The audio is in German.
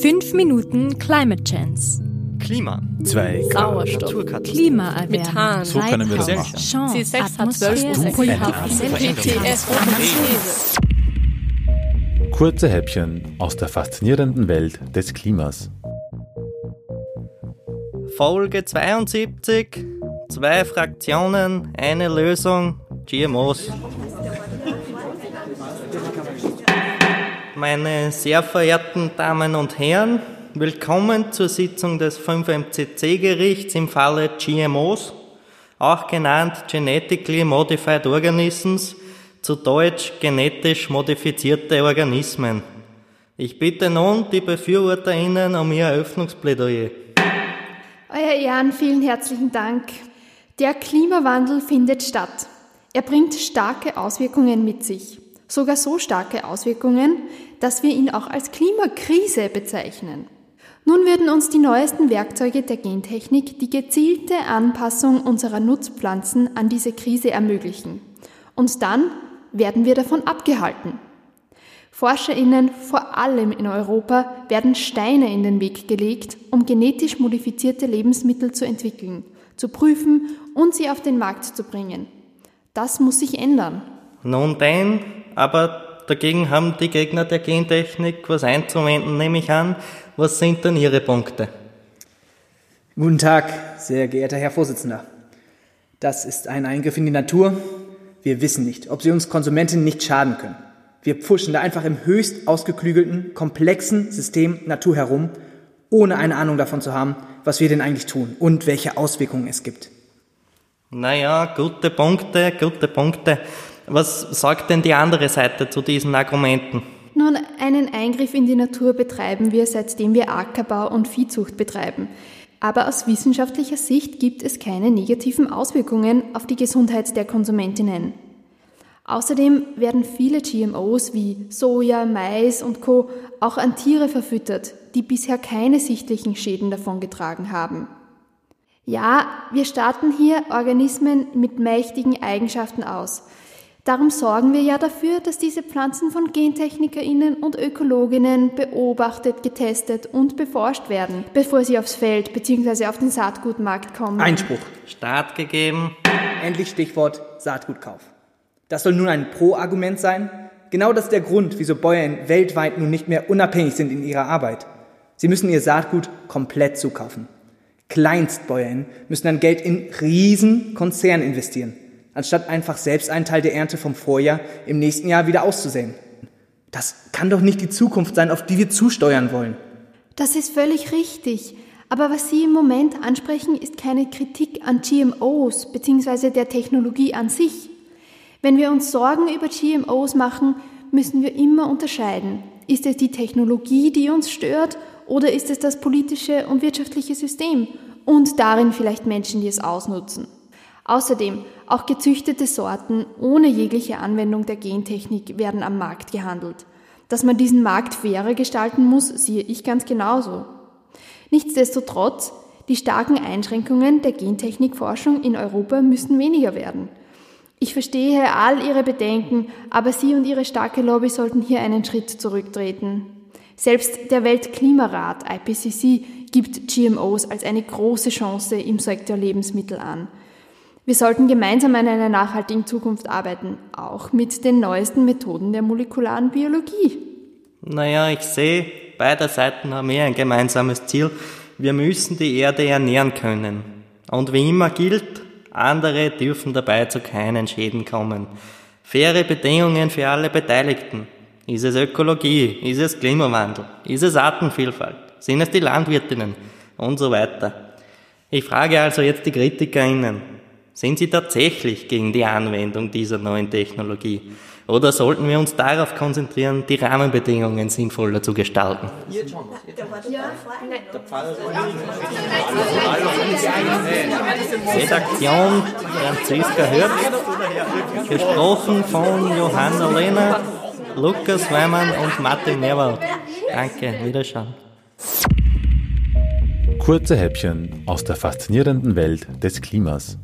Fünf Minuten Climate Chance. Klima. Zwei Sauerstoff. Naturkatastrophe. Klimaerwärmung. Methan. So können wir das machen. Chance, C6 hat Atmosphäre, 12 Politik, GTS These. Kurze Häppchen aus der faszinierenden Welt des Klimas. Folge 72. Zwei Fraktionen, eine Lösung. GMOs. Meine sehr verehrten Damen und Herren, willkommen zur Sitzung des 5MCC-Gerichts im Falle GMOs, auch genannt Genetically Modified Organisms, zu Deutsch genetisch modifizierte Organismen. Ich bitte nun die BefürworterInnen um ihr Eröffnungsplädoyer. Euer Ehren, vielen herzlichen Dank. Der Klimawandel findet statt. Er bringt starke Auswirkungen mit sich. Sogar so starke Auswirkungen, dass wir ihn auch als Klimakrise bezeichnen. Nun würden uns die neuesten Werkzeuge der Gentechnik die gezielte Anpassung unserer Nutzpflanzen an diese Krise ermöglichen. Und dann werden wir davon abgehalten. ForscherInnen, vor allem in Europa, werden Steine in den Weg gelegt, um genetisch modifizierte Lebensmittel zu entwickeln, zu prüfen und sie auf den Markt zu bringen. Das muss sich ändern. Nun denn, aber dagegen haben die Gegner der Gentechnik was einzuwenden, nehme ich an. Was sind denn Ihre Punkte? Guten Tag, sehr geehrter Herr Vorsitzender. Das ist ein Eingriff in die Natur. Wir wissen nicht, ob sie uns Konsumentinnen nicht schaden können. Wir pfuschen da einfach im höchst ausgeklügelten, komplexen System Natur herum, ohne eine Ahnung davon zu haben, was wir denn eigentlich tun und welche Auswirkungen es gibt. Naja, gute Punkte, gute Punkte. Was sagt denn die andere Seite zu diesen Argumenten? Nun, einen Eingriff in die Natur betreiben wir, seitdem wir Ackerbau und Viehzucht betreiben. Aber aus wissenschaftlicher Sicht gibt es keine negativen Auswirkungen auf die Gesundheit der Konsumentinnen. Außerdem werden viele GMOs wie Soja, Mais und Co. auch an Tiere verfüttert, die bisher keine sichtlichen Schäden davongetragen haben. Ja, wir starten hier Organismen mit mächtigen Eigenschaften aus. Darum sorgen wir ja dafür, dass diese Pflanzen von GentechnikerInnen und Ökologinnen beobachtet, getestet und beforscht werden, bevor sie aufs Feld bzw. auf den Saatgutmarkt kommen. Einspruch. Start gegeben. Endlich Stichwort Saatgutkauf. Das soll nun ein Pro-Argument sein. Genau das ist der Grund, wieso Bäuer weltweit nun nicht mehr unabhängig sind in ihrer Arbeit. Sie müssen ihr Saatgut komplett zukaufen. Kleinstbäuerinnen müssen dann Geld in riesen Konzernen investieren, anstatt einfach selbst einen Teil der Ernte vom Vorjahr im nächsten Jahr wieder auszusäen. Das kann doch nicht die Zukunft sein, auf die wir zusteuern wollen. Das ist völlig richtig. Aber was Sie im Moment ansprechen, ist keine Kritik an GMOs bzw. der Technologie an sich. Wenn wir uns Sorgen über GMOs machen, müssen wir immer unterscheiden. Ist es die Technologie, die uns stört, oder ist es das politische und wirtschaftliche System und darin vielleicht Menschen, die es ausnutzen? Außerdem, auch gezüchtete Sorten ohne jegliche Anwendung der Gentechnik werden am Markt gehandelt. Dass man diesen Markt fairer gestalten muss, sehe ich ganz genauso. Nichtsdestotrotz, die starken Einschränkungen der Gentechnikforschung in Europa müssen weniger werden. Ich verstehe all Ihre Bedenken, aber Sie und Ihre starke Lobby sollten hier einen Schritt zurücktreten. Selbst der Weltklimarat IPCC gibt GMOs als eine große Chance im Sektor Lebensmittel an. Wir sollten gemeinsam an einer nachhaltigen Zukunft arbeiten, auch mit den neuesten Methoden der molekularen Biologie. Naja, ich sehe, beide Seiten haben eh ein gemeinsames Ziel. Wir müssen die Erde ernähren können. Und wie immer gilt, andere dürfen dabei zu keinen Schäden kommen. Faire Bedingungen für alle Beteiligten. Ist es Ökologie? Ist es Klimawandel? Ist es Artenvielfalt? Sind es die Landwirtinnen? Und so weiter. Ich frage also jetzt die KritikerInnen. Sind sie tatsächlich gegen die Anwendung dieser neuen Technologie? Oder sollten wir uns darauf konzentrieren, die Rahmenbedingungen sinnvoller zu gestalten? Redaktion Franziska Hürth, gesprochen von Johanna Lehner, Lukas Weimann und Martin Merwald. Danke, Wiederschauen. Kurze Häppchen aus der faszinierenden Welt des Klimas.